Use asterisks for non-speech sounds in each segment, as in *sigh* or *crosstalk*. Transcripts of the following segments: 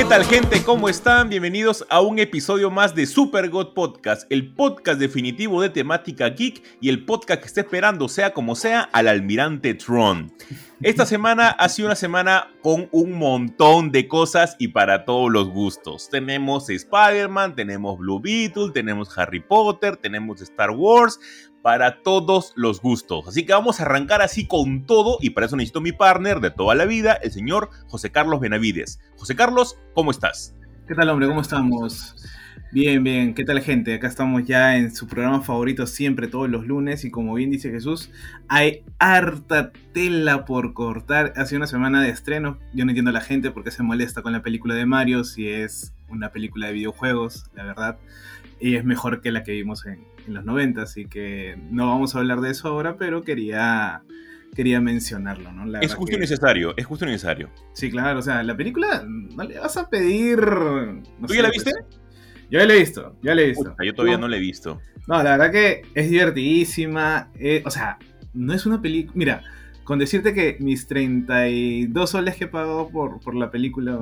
¿Qué tal gente? ¿Cómo están? Bienvenidos a un episodio más de Super God Podcast, el podcast definitivo de temática geek y el podcast que está esperando, sea como sea, al almirante Tron. Esta semana ha sido una semana con un montón de cosas y para todos los gustos. Tenemos Spider-Man, tenemos Blue Beetle, tenemos Harry Potter, tenemos Star Wars, para todos los gustos. Así que vamos a arrancar así con todo y para eso necesito mi partner de toda la vida, el señor José Carlos Benavides. José Carlos, ¿cómo estás? ¿Qué tal, hombre? ¿Cómo estamos? Bien, bien. ¿Qué tal, gente? Acá estamos ya en su programa favorito siempre, todos los lunes. Y como bien dice Jesús, hay harta tela por cortar. Ha sido una semana de estreno. Yo no entiendo a la gente por qué se molesta con la película de Mario si es una película de videojuegos, la verdad. Y es mejor que la que vimos en, en los 90, así que no vamos a hablar de eso ahora, pero quería, quería mencionarlo, ¿no? es justo y necesario, es justo y necesario. Sí, claro, o sea, la película no le vas a pedir... ¿Tú ya la viste? Pues, yo ya la he visto, ya la he visto. yo todavía no, la he visto. No, la verdad que es divertidísima, eh, o sea, no es una película... Mira, con decirte que mis 32 soles que he pagado por, por la película,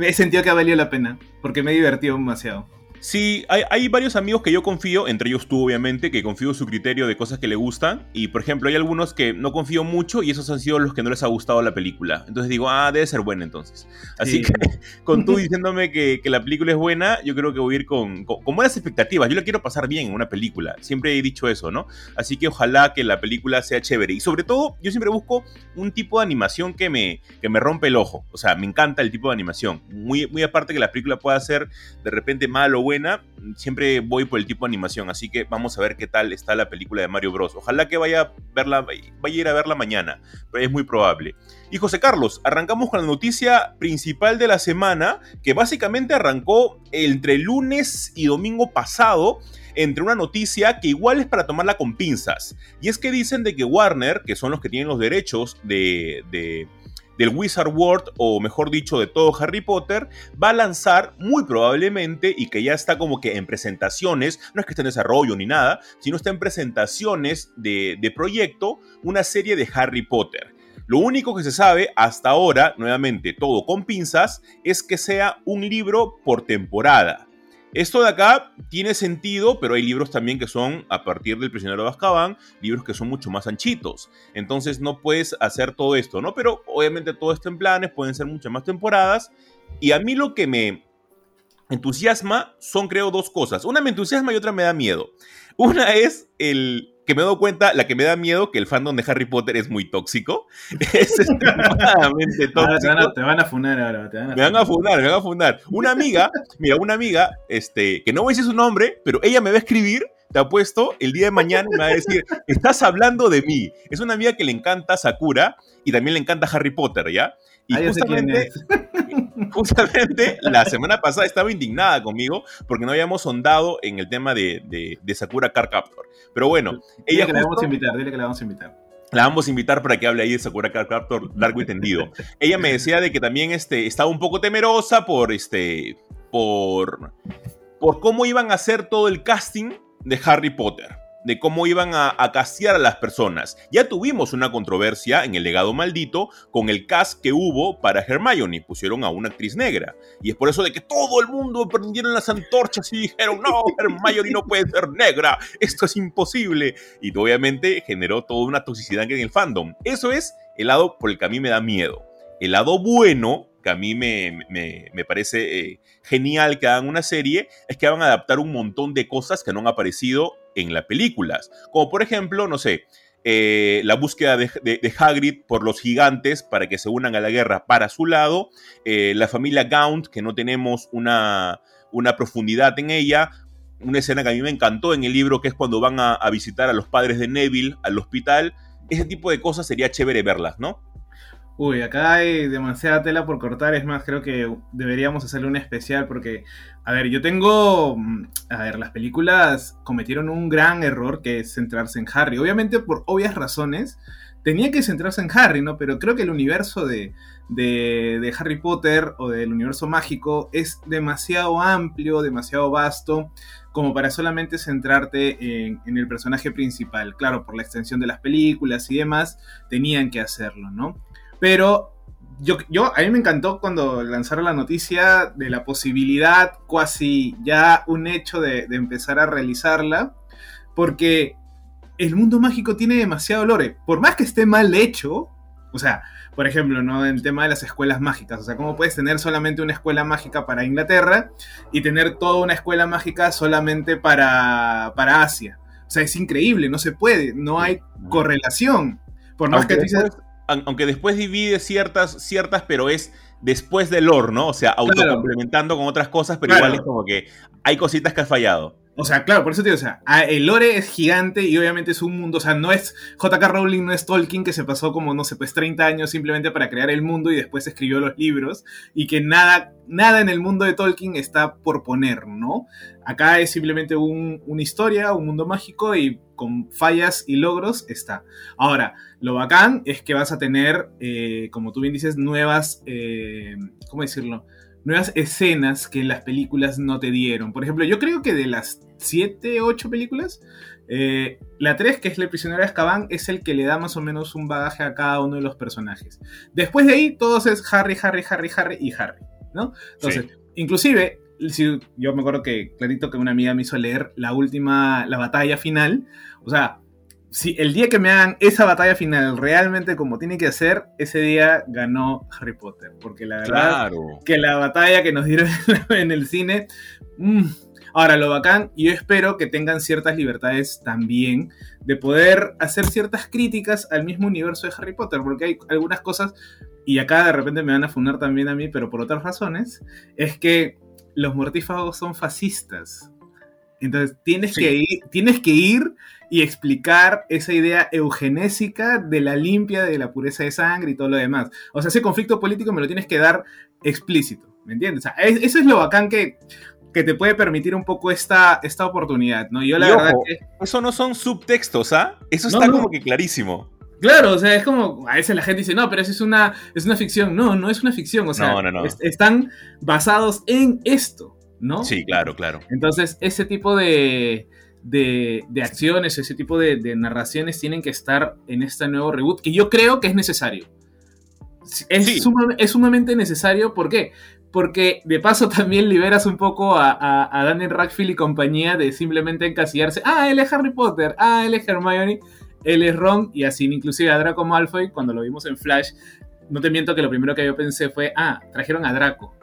he sentido que ha valido la pena, porque me he divertido demasiado. Sí, hay, varios amigos que yo confío, entre ellos tú obviamente, que confío en su criterio de cosas que le gustan. Y por ejemplo, hay algunos que no confío mucho y esos han sido los que no les ha gustado la película. Entonces digo, ah, debe ser buena entonces. Así que *laughs* con tú diciéndome que, la película es buena, yo creo que voy a ir con, con, buenas expectativas. Yo la quiero pasar bien en una película. Siempre he dicho eso, ¿no? Así que ojalá que la película sea chévere. Y sobre todo, yo siempre busco un tipo de animación que me, que me rompe el ojo. O sea, me encanta el tipo de animación. Muy, muy aparte que la película pueda ser de repente malo o siempre voy por el tipo de animación, así que vamos a ver qué tal está la película de Mario Bros. Ojalá que vaya a, verla, vaya a ir a verla mañana, pero es muy probable. Y José Carlos, arrancamos con la noticia principal de la semana, que básicamente arrancó entre lunes y domingo pasado, entre una noticia que igual es para tomarla con pinzas. Y es que dicen de que Warner, que son los que tienen los derechos de del Wizard World, o mejor dicho, de todo Harry Potter, va a lanzar muy probablemente, y que ya está como que en presentaciones, no es que esté en desarrollo ni nada, sino está en presentaciones de, de proyecto, una serie de Harry Potter. Lo único que se sabe hasta ahora, nuevamente todo con pinzas, es que sea un libro por temporada. Esto de acá tiene sentido, pero hay libros también que son, a partir del prisionero de Azkaban, libros que son mucho más anchitos. Entonces no puedes hacer todo esto, ¿no? Pero obviamente todo esto en planes, pueden ser muchas más temporadas. Y a mí lo que me entusiasma son, creo, dos cosas. Una me entusiasma y otra me da miedo. Una es el, que me he dado cuenta, la que me da miedo, que el fandom de Harry Potter es muy tóxico. *laughs* Es extremadamente tóxico. te, van a, funar ahora. me van a funar, me van a funar. Una amiga, mira, una amiga, este, que no voy a decir su nombre, pero ella me va a escribir te apuesto, el día de mañana me va a decir, estás hablando de mí. Es una amiga que le encanta Sakura y también le encanta Harry Potter, ¿ya? Y ah, justamente, *laughs* *laughs* justamente la semana pasada estaba indignada conmigo porque no habíamos sondado en el tema de, de, Sakura Car Captor. Pero bueno, ella. que la vamos a invitar, dile que la vamos a invitar. La vamos a invitar para que hable ahí de Sakura Car Captor largo y tendido. ella me decía de que también este, estaba un poco temerosa por este. por. por cómo iban a hacer todo el casting de Harry Potter de cómo iban a, a, castear a las personas. Ya tuvimos una controversia en el legado maldito con el cast que hubo para Hermione. Pusieron a una actriz negra. Y es por eso de que todo el mundo prendieron las antorchas y dijeron, no, Hermione no puede ser negra, esto es imposible. Y obviamente generó toda una toxicidad en el fandom. Eso es el lado por el que a mí me da miedo. El lado bueno que a mí me, me, parece eh, genial que hagan una serie, es que van a adaptar un montón de cosas que no han aparecido en las películas. Como por ejemplo, no sé, eh, la búsqueda de, de, Hagrid por los gigantes para que se unan a la guerra para su lado, eh, la familia Gaunt, que no tenemos una, una profundidad en ella, una escena que a mí me encantó en el libro, que es cuando van a, a visitar a los padres de Neville al hospital, ese tipo de cosas sería chévere verlas, ¿no? Uy, acá hay demasiada tela por cortar. Es más, creo que deberíamos hacerle un especial porque, a ver, yo tengo. mm, A ver, las películas cometieron un gran error que es centrarse en Harry. Obviamente, por obvias razones, tenía que centrarse en Harry, ¿no? Pero creo que el universo de, de, de Harry Potter o del universo mágico es demasiado amplio, demasiado vasto como para solamente centrarte en, en el personaje principal. Claro, por la extensión de las películas y demás, tenían que hacerlo, ¿no? Pero yo, yo, a mí me encantó cuando lanzaron la noticia de la posibilidad, casi ya un hecho de, de empezar a realizarla, porque el mundo mágico tiene demasiado lore. Por más que esté mal hecho, o sea, por ejemplo, ¿no? En el tema de las escuelas mágicas. O sea, ¿cómo puedes tener solamente una escuela mágica para Inglaterra y tener toda una escuela mágica solamente para, para Asia? O sea, es increíble, no se puede, no hay correlación. Por más Aunque que tú dices, después, aunque después divide ciertas, ciertas, pero es después del lore, ¿no? O sea, autocomplementando con otras cosas, pero Claro. igual es como que hay cositas que has fallado. O sea, claro, por eso te digo, o sea, el lore es gigante y obviamente es un mundo, o sea, no es JK Rowling, no es Tolkien que se pasó como, no sé, pues 30 años simplemente para crear el mundo y después escribió los libros y que nada, nada en el mundo de Tolkien está por poner, ¿no? Acá es simplemente un- una historia, un mundo mágico y con fallas y logros está. Ahora, lo bacán es que vas a tener, eh, como tú bien dices, nuevas, eh, ¿cómo decirlo? Nuevas escenas que las películas no te dieron. Por ejemplo, yo creo que de las 7, 8 películas, eh, la 3, que es El prisionero de Azkaban, es el que le da más o menos un bagaje a cada uno de los personajes. Después de ahí, todos es Harry, Harry, Harry, Harry y Harry, ¿no? Entonces, inclusive, yo me acuerdo que clarito que una amiga me hizo leer la última, la batalla final. O sea, si el día que me hagan esa batalla final realmente como tiene que ser, ese día ganó Harry Potter. Porque la verdad Claro. que la batalla que nos dieron *laughs* en el cine. mm. Ahora, lo bacán, y yo espero que tengan ciertas libertades también de poder hacer ciertas críticas al mismo universo de Harry Potter, porque hay algunas cosas, y acá de repente me van a funar también a mí, pero por otras razones, es que los mortífagos son fascistas. Entonces tienes, Sí. que ir, tienes que ir y explicar esa idea eugenésica de la limpia, de la pureza de sangre y todo lo demás. O sea, ese conflicto político me lo tienes que dar explícito, ¿me entiendes? O sea, es- eso es lo bacán que, que te puede permitir un poco esta, esta oportunidad, ¿no? Yo la Y verdad ojo, que... Eso no son subtextos, ¿ah? Eso No, está no. como que clarísimo. Claro, o sea, es como, a veces la gente dice, no, pero eso es una, es una ficción. No, no es una ficción, o sea, No, no, no. es- están basados en esto, ¿no? Sí, claro, claro. Entonces, ese tipo de, de, de acciones, ese tipo de, de narraciones tienen que estar en este nuevo reboot, que yo creo que es necesario. Es, Sí. suma- es sumamente necesario, ¿por qué? Porque de paso *laughs* también liberas un poco a, a, a Daniel Radcliffe y compañía de simplemente encasillarse, ah, él es Harry Potter, ah, él es Hermione, él es Ron, y así inclusive a Draco Malfoy, cuando lo vimos en Flash, no te miento que lo primero que yo pensé fue, ah, trajeron a Draco.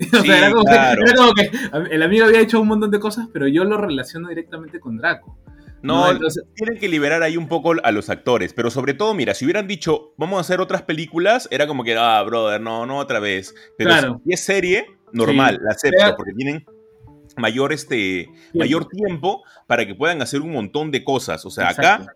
*laughs* o sea, era como, que- era como que el amigo había hecho un montón de cosas, pero yo lo relaciono directamente con Draco. No, ¿no? Entonces, tienen que liberar ahí un poco a los actores, pero sobre todo, mira, si hubieran dicho, vamos a hacer otras películas, era como que, ah, brother, no, no otra vez. Pero Claro. si es serie, normal, Sí. la acepto, Pero- porque tienen mayor, este, mayor tiempo para que puedan hacer un montón de cosas. O sea, Exacto. acá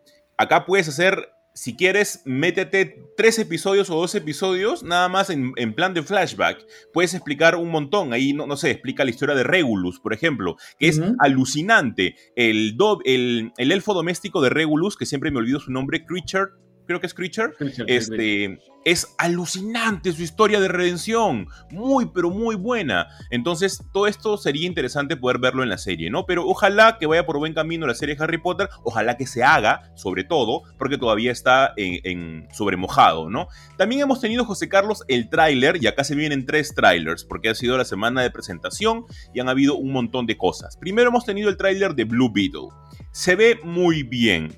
puedes hacer, si quieres, métete tres episodios o dos episodios, nada más en, en plan de flashback. Puedes explicar un montón. Ahí, no, no sé, explica la historia de Regulus, por ejemplo, que es alucinante. El, do- el, el elfo doméstico de Regulus, que siempre me olvido su nombre, Creature, creo que es Creature. Este, es alucinante su historia de redención, muy pero muy buena. Entonces, todo esto sería interesante poder verlo en la serie, ¿no? Pero ojalá que vaya por buen camino la serie Harry Potter, ojalá que se haga, sobre todo, porque todavía está en, en sobremojado, ¿no? También hemos tenido, José Carlos, el tráiler, y acá se vienen tres trailers, porque ha sido la semana de presentación y han habido un montón de cosas. Primero hemos tenido el tráiler de Blue Beetle. Se ve muy bien,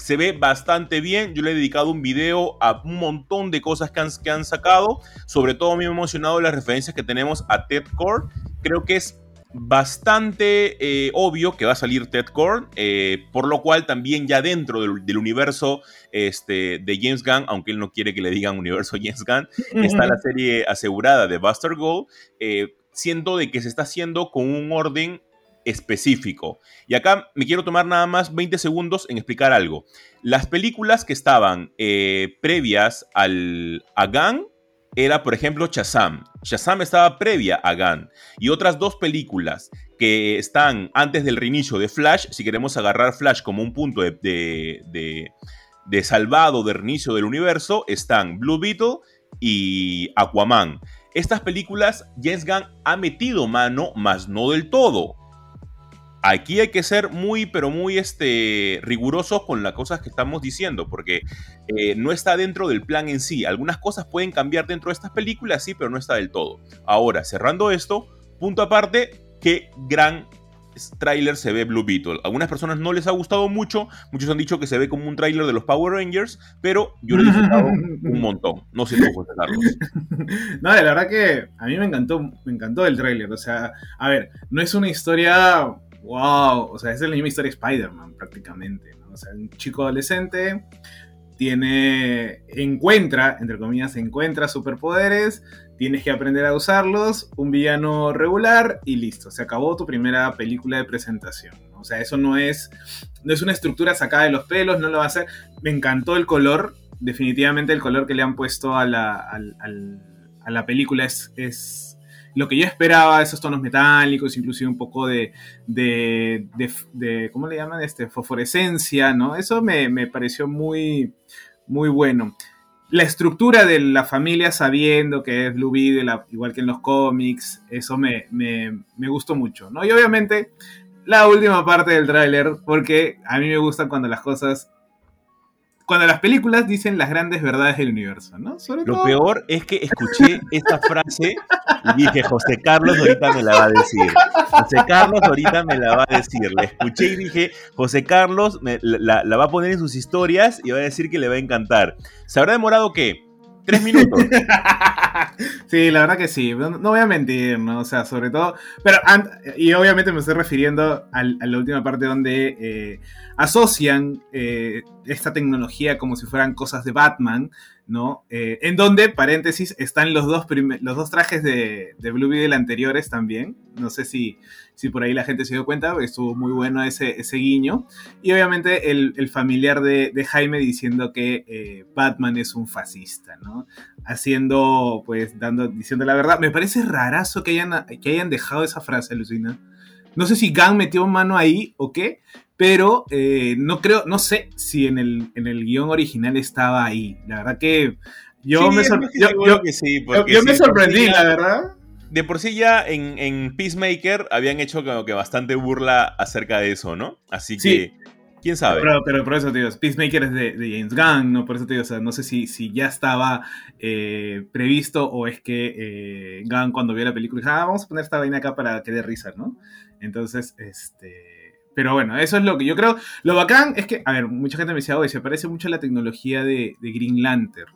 se ve bastante bien. Yo le he dedicado un video a un montón de cosas que han, que han sacado. Sobre todo me ha emocionado las referencias que tenemos a Ted Core. Creo que es bastante eh, obvio que va a salir Ted Core, eh, por lo cual también ya dentro del, del universo este, de James Gunn, aunque él no quiere que le digan universo James Gunn, está la serie asegurada de Buster Gold, eh, siento de que se está haciendo con un orden específico. Y acá me quiero tomar nada más 20 segundos en explicar algo. Las películas que estaban eh, previas al, a Gun era, por ejemplo, Shazam. Shazam estaba previa a Gun. Y otras dos películas que están antes del reinicio de Flash, si queremos agarrar Flash como un punto de, de, de salvado de reinicio del universo, están Blue Beetle y Aquaman. Estas películas James Gunn ha metido mano, mas no del todo. Aquí hay que ser muy, pero muy este, rigurosos con las cosas que estamos diciendo, porque eh, no está dentro del plan en sí. Algunas cosas pueden cambiar dentro de estas películas, sí, pero no está del todo. Ahora, cerrando esto, punto aparte, qué gran tráiler se ve Blue Beetle. A algunas personas no les ha gustado mucho, muchos han dicho que se ve como un tráiler de los Power Rangers, pero yo lo he disfrutado un *laughs* montón. No sé cómo José Carlos. *laughs* No, la verdad que a mí me encantó, me encantó el tráiler. O sea, a ver, no es una historia wow, o sea, es la misma historia de Spider-Man prácticamente. O sea, un chico adolescente tiene, encuentra, entre comillas, encuentra superpoderes, tienes que aprender a usarlos, un villano regular y listo, se acabó tu primera película de presentación. O sea, eso no es, no es una estructura sacada de los pelos, no lo va a hacer. Me encantó el color, definitivamente el color que le han puesto a la, a la película es, es lo que yo esperaba, esos tonos metálicos, inclusive un poco de, de, de, ¿cómo le llaman? Este, fosforescencia, ¿no? Eso me, me pareció muy, muy bueno la estructura de la familia sabiendo que es Blue Beetle, igual que en los cómics, eso me, me, me, gustó mucho, ¿no? Y obviamente la última parte del tráiler, porque a mí me gusta cuando las cosas cuando las películas dicen las grandes verdades del universo, ¿no? Lo peor es que escuché esta frase y dije, José Carlos ahorita me la va a decir. José Carlos ahorita me la va a decir. La escuché y dije, José Carlos la, la va a poner en sus historias y va a decir que le va a encantar. ¿Se habrá demorado qué? Tres minutos. *laughs* sí, la verdad que sí. No, voy a mentir, ¿no? O sea, sobre todo. Pero, y obviamente me estoy refiriendo a la última parte donde eh, asocian eh, esta tecnología como si fueran cosas de Batman, ¿no? Eh, en donde, paréntesis, están los dos, los dos trajes de, Blue Beetle anteriores también. No sé si, si por ahí la gente se dio cuenta, estuvo muy bueno ese, ese guiño. Y obviamente el, familiar de, Jaime diciendo que eh, Batman es un fascista, ¿no? Haciendo, pues, dando, diciendo la verdad. Me parece rarazo que hayan, que hayan dejado esa frase, Lucina. No sé si Gang metió mano ahí o qué, pero eh, no creo, no sé si en el, en el guion original estaba ahí. La verdad que yo me, yo, me sorprendí, la verdad de por sí ya en, Peacemaker habían hecho como que bastante burla acerca de eso, ¿no? Así que, quién sabe. Pero, por eso te digo, Peacemaker es de, James Gunn, ¿no? Por eso te digo, o sea, no sé si, si ya estaba eh, previsto o es que eh, Gunn cuando vio la película dijo, ah, vamos a poner esta vaina acá para que dé risa, ¿no? Entonces, este... Pero bueno, eso es lo que yo creo. Lo bacán es que, a ver, mucha gente me decía, oye, se parece mucho a la tecnología de, de Green Lantern.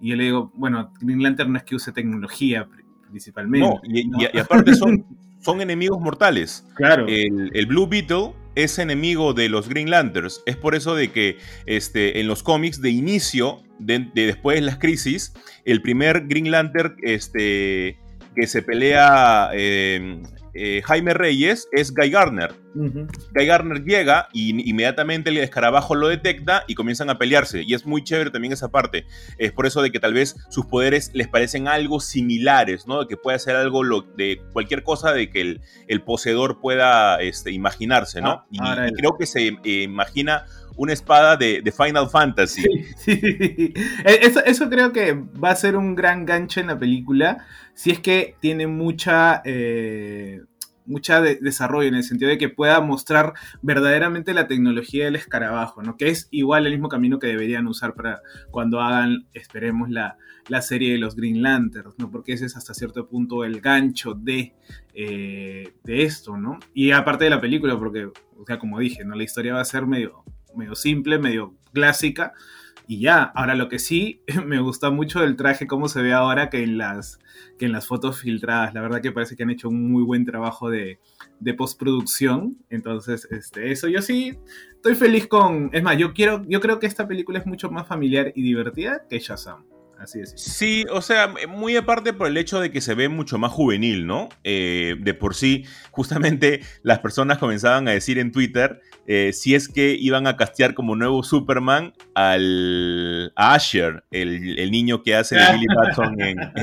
Y yo le digo, bueno, Green Lantern no es que use tecnología, principalmente. No, y, aparte son, *laughs* son enemigos mortales. Claro. El, Blue Beetle es enemigo de los Green Lanterns. Es por eso de que este, en los cómics de inicio, de, después de las crisis, el primer Green Lantern este, que se pelea eh, eh, Jaime Reyes es Guy Garner. Guy Garner llega y inmediatamente el escarabajo lo detecta y comienzan a pelearse. Y es muy chévere también esa parte. Es por eso de que tal vez sus poderes les parecen algo similares, ¿no? De que puede hacer algo de cualquier cosa de que el, poseedor pueda este, imaginarse, ¿no? Ah, y, creo que se eh, imagina una espada de, Final Fantasy. *laughs* E, eso, creo que va a ser un gran gancho en la película. Si es que tiene mucha. Eh, mucha desarrollo en el sentido de que pueda mostrar verdaderamente la tecnología del escarabajo, ¿no? Que es igual el mismo camino que deberían usar para cuando hagan, esperemos, la, serie de los Green Lanterns, ¿no? Porque ese es hasta cierto punto el gancho de, eh, de esto, ¿no? Y aparte de la película, porque, como dije, ¿no? La historia va a ser medio medio simple, medio clásica. Y ya, ahora lo que sí *laughs* me gusta mucho del traje, cómo se ve ahora que en las, que en las fotos filtradas. La verdad que parece que han hecho un muy buen trabajo de, de postproducción. Entonces, este, eso yo sí estoy feliz con. Es más, yo quiero, yo creo que esta película es mucho más familiar y divertida que Shazam. Así es. Sí, o sea, muy aparte por el hecho de que se ve mucho más juvenil, ¿no? Eh, de por sí, justamente las personas comenzaban a decir en Twitter eh, si es que iban a castear como nuevo Superman al, a Asher, el, niño que hace de Billy Batson *laughs*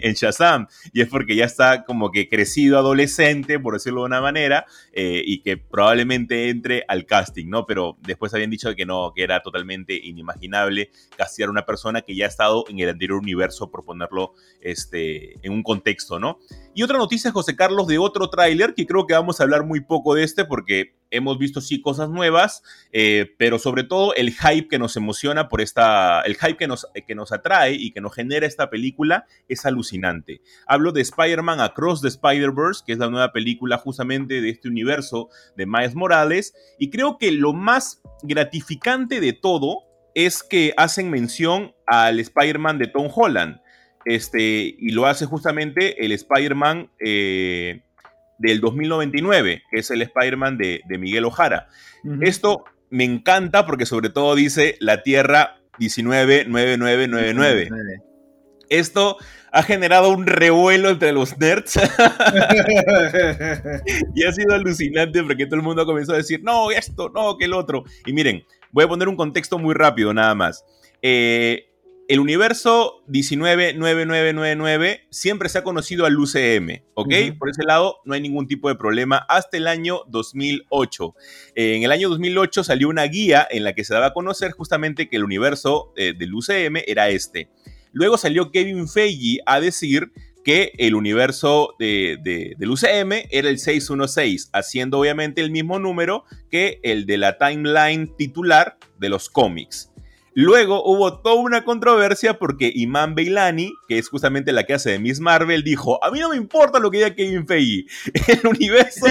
en, Shazam. Y es porque ya está como que crecido adolescente, por decirlo de una manera, eh, y que probablemente entre al casting, ¿no? Pero después habían dicho que no, que era totalmente inimaginable castear una persona que ya ha estado en el anterior universo, por ponerlo este, en un contexto, ¿no? Y otra noticia, José Carlos, de otro tráiler, que creo que vamos a hablar muy poco de este, porque hemos visto sí cosas nuevas, eh, pero sobre todo el hype que nos emociona por esta, el hype que nos, que nos atrae y que nos genera esta película es alucinante. Hablo de Spider-Man Across the Spider-Verse, que es la nueva película justamente de este universo de Miles Morales, y creo que lo más gratificante de todo es que hacen mención al Spider-Man de Tom Holland. Este, y lo hace justamente el Spider-Man eh, del 2099, que es el Spider-Man de, Miguel Ojara. Esto me encanta porque sobre todo dice la Tierra 199999. Esto ha generado un revuelo entre los nerds. *laughs* y ha sido alucinante porque todo el mundo comenzó a decir, no, esto, no, que el otro. Y miren, voy a poner un contexto muy rápido nada más. Eh, el universo 199999 siempre se ha conocido al UCM, ¿ok? Por ese lado no hay ningún tipo de problema hasta el año 2008. en el año 2008 salió una guía en la que se daba a conocer justamente que el universo eh, del UCM era este. Luego salió Kevin Feige a decir que el universo de, del UCM era el 616, haciendo obviamente el mismo número que el de la timeline titular de los cómics. Luego hubo toda una controversia porque Iman Beilani, que es justamente la que hace de Miss Marvel, dijo, a mí no me importa lo que diga Kevin Feige, *laughs* el universo,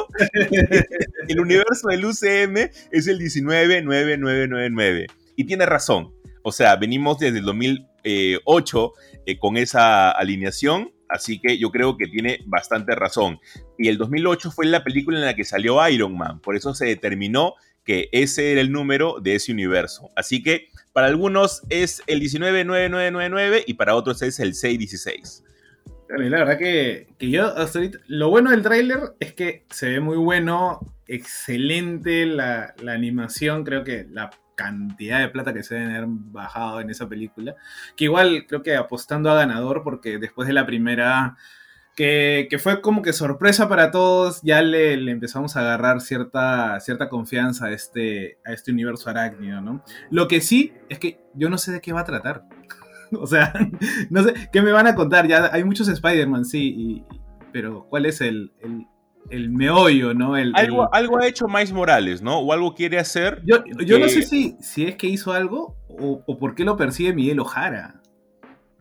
*laughs* el universo del UCM es el 199999. Y tiene razón, o sea, venimos desde el 2008 eh, con esa alineación, así que yo creo que tiene bastante razón. Y el 2008 fue la película en la que salió Iron Man, por eso se determinó que ese era el número de ese universo. Así que para algunos es el 199999 y para otros es el 616. La verdad que, yo hasta ahorita, lo bueno del tráiler es que se ve muy bueno, excelente la, animación, creo que la cantidad de plata que se deben haber bajado en esa película, que igual creo que apostando a ganador porque después de la primera que, fue como que sorpresa para todos, ya le, empezamos a agarrar cierta, cierta confianza a este, a este universo arácnido, ¿no? Lo que sí es que yo no sé de qué va a tratar. *laughs* o sea, *laughs* no sé, ¿qué me van a contar? Ya hay muchos Spider-Man, sí, pero ¿cuál es el, meollo, ¿no? algo, algo ha hecho Miles Morales, ¿no? O algo quiere hacer. Yo, no sé si, si es que hizo algo o, o por qué lo persigue Miguel Ojara.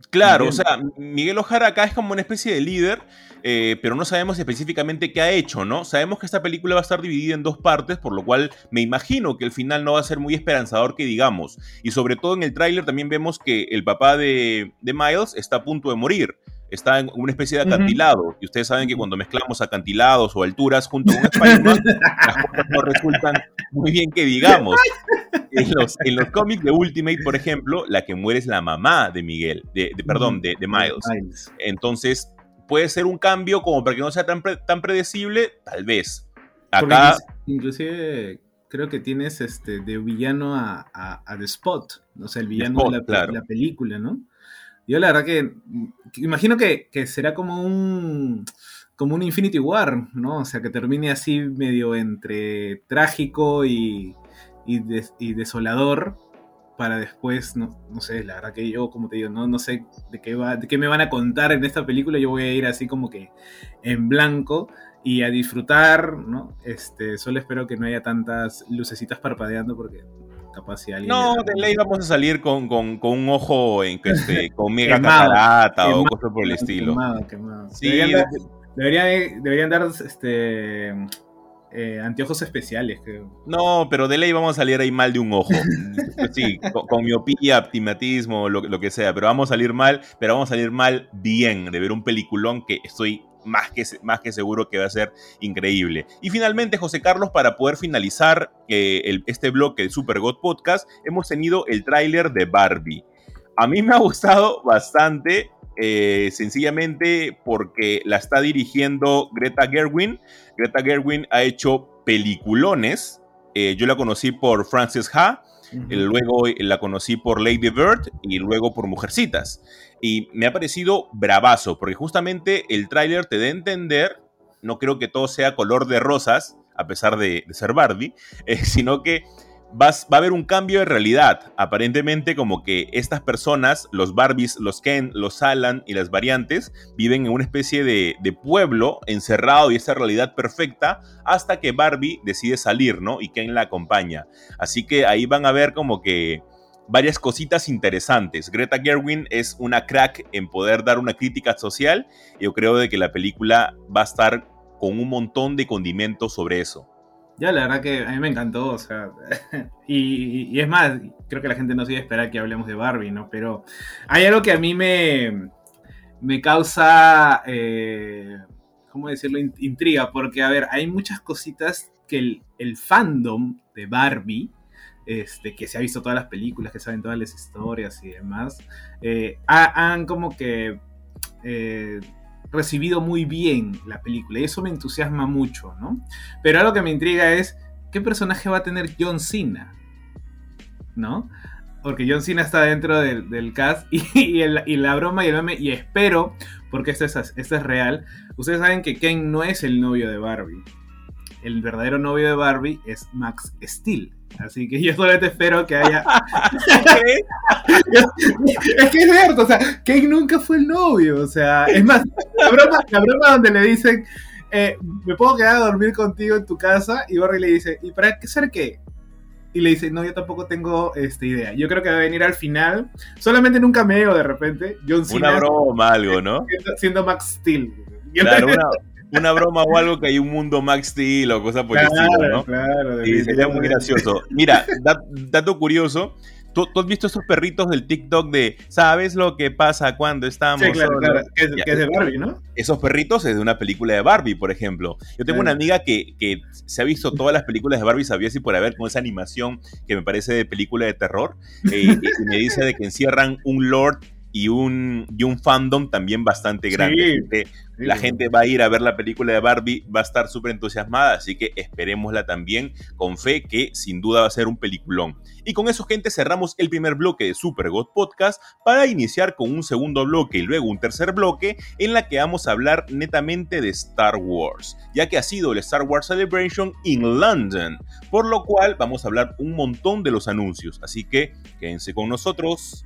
Claro, o sea, Miguel Ojara acá es como una especie de líder, eh, pero no sabemos específicamente qué ha hecho, ¿no? Sabemos que esta película va a estar dividida en dos partes, por lo cual me imagino que el final no va a ser muy esperanzador que digamos. Y sobre todo en el tráiler también vemos que el papá de, de Miles está a punto de morir está en una especie de acantilado. Y ustedes saben que cuando mezclamos acantilados o alturas junto con un Spider-Man, las cosas no resultan muy bien que digamos. En los, en los cómics de Ultimate, por ejemplo, la que muere es la mamá de Miguel, de, perdón, de, Miles. Entonces, puede ser un cambio como para que no sea tan, tan predecible, tal vez. Acá... Inclusive creo que tienes este de villano a, a, The Spot, o sea, el villano de la película, ¿no? Yo la verdad que imagino que, será como un como un Infinity War, ¿no? O sea, que termine así medio entre trágico y, y, desolador para después, no, no, sé, la verdad que yo, como te digo, no, no sé de qué, va, de qué me van a contar en esta película, yo voy a ir así como que en blanco y a disfrutar, ¿no? Este, solo espero que no haya tantas lucecitas parpadeando porque no, de ley vamos a salir con, un ojo en que este, *laughs* con mega catarata o cosas por el estilo. Sí, deberían, deberían, dar este, eh, anteojos especiales, creo. No, pero de ley vamos a salir ahí mal de un ojo. *laughs* sí, con, miopía, optimatismo, lo, lo, que sea. Pero vamos a salir mal, pero vamos a salir mal bien, de ver un peliculón que estoy más que, más que seguro que va a ser increíble. Y finalmente, José Carlos, para poder finalizar eh, este bloque de Super God Podcast, hemos tenido el tráiler de Barbie. A mí me ha gustado bastante, eh, sencillamente porque la está dirigiendo Greta Gerwin. Greta Gerwin ha hecho peliculones. Eh, yo la conocí por Frances Ha, luego la conocí por Lady Bird y luego por Mujercitas. Y me ha parecido bravazo, porque justamente el tráiler te da a entender, no creo que todo sea color de rosas, a pesar de, ser Barbie, *laughs* eh, sino que va a haber un cambio de realidad. Aparentemente como que estas personas, los Barbies, los Ken, los Alan y las variantes, viven en una especie de, pueblo encerrado y esa realidad perfecta hasta que Barbie decide salir, ¿no? Y Ken la acompaña. Así que ahí van a ver como que varias cositas interesantes. Greta Gerwin es una crack en poder dar una crítica social. Yo creo de que la película va a estar con un montón de condimentos sobre eso. Ya, la verdad que a mí me encantó, o sea, *laughs* y, es más, creo que la gente no se iba a esperar que hablemos de Barbie, ¿no? Pero hay algo que a mí me, me causa, eh, ¿cómo decirlo?, intriga, porque, a ver, hay muchas cositas que el, fandom de Barbie, este, que se ha visto todas las películas, que saben todas las historias y demás, eh, han como que eh, recibido muy bien la película y eso me entusiasma mucho, ¿no? Pero algo que me intriga es qué personaje va a tener John Cena, ¿no? Porque John Cena está dentro del, cast *laughs* y, la broma y el meme, y espero, porque esto es, esto es real, ustedes saben que Ken no es el novio de Barbie. El verdadero novio de Barbie es Max Steel. Así que yo solamente espero que haya. *laughs* es que es cierto, o sea, Kate nunca fue el novio. O sea, es más, la broma, la broma donde le dicen, eh, me puedo quedar a dormir contigo en tu casa, y Barry le dice, ¿y para qué ser qué? Y le dice, no, yo tampoco tengo esta idea. Yo creo que va a venir al final, solamente en un cameo de repente, John Cena. Una broma, algo, ¿no? Siendo, Max Steel. Claro, una, una broma o algo que hay un mundo Max Steel o cosas por el estilo, ¿no? Claro, y sería muy gracioso. Mira, dato curioso. ¿Tú, has visto esos perritos del TikTok de ¿sabes lo que pasa cuando estamos? Sí, claro, claro. Que es, de Barbie, ¿no? Esos perritos es de una película de Barbie, por ejemplo. Yo tengo una amiga que, que, se ha visto todas las películas de Barbie, sabía si por haber con esa animación que me parece de película de terror. Eh, y me dice de que encierran un Lord y un, y un fandom también bastante grande. la gente va a ir a ver la película de Barbie, va a estar súper entusiasmada, así que esperémosla también con fe que sin duda va a ser un peliculón. Y con eso, gente, cerramos el primer bloque de Super God Podcast para iniciar con un segundo bloque y luego un tercer bloque en la que vamos a hablar netamente de Star Wars, ya que ha sido el Star Wars Celebration in London, por lo cual vamos a hablar un montón de los anuncios, así que quédense con nosotros.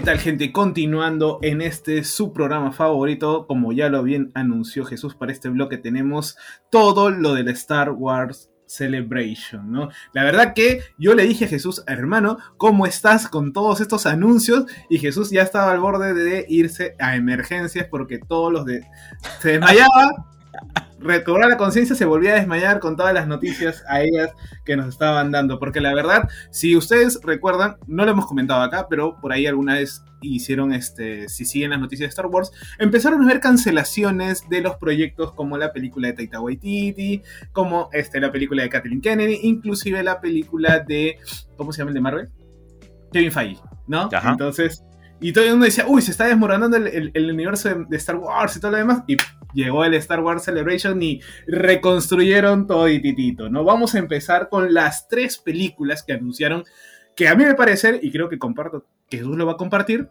¿Qué tal gente? Continuando en este su programa favorito, como ya lo bien anunció Jesús para este bloque, tenemos todo lo del Star Wars Celebration, ¿no? La verdad que yo le dije a Jesús, hermano, ¿cómo estás con todos estos anuncios? Y Jesús ya estaba al borde de irse a emergencias porque todos los de... Se desmayaba recobrar la conciencia, se volvía a desmayar con todas las noticias a ellas que nos estaban dando. Porque la verdad, si ustedes recuerdan, no lo hemos comentado acá, pero por ahí alguna vez hicieron, este, si siguen las noticias de Star Wars, empezaron a ver cancelaciones de los proyectos como la película de Taika Waititi, como este, la película de Kathleen Kennedy, inclusive la película de, ¿cómo se llama el de Marvel? Kevin Feige, ¿no? Entonces, y todo el mundo decía, uy, se está desmoronando el, universo de, Star Wars y todo lo demás, y llegó el Star Wars Celebration y reconstruyeron todo titito, ¿no? Vamos a empezar con las tres películas que anunciaron, que a mí me parece, y creo que comparto, que Jesús lo va a compartir,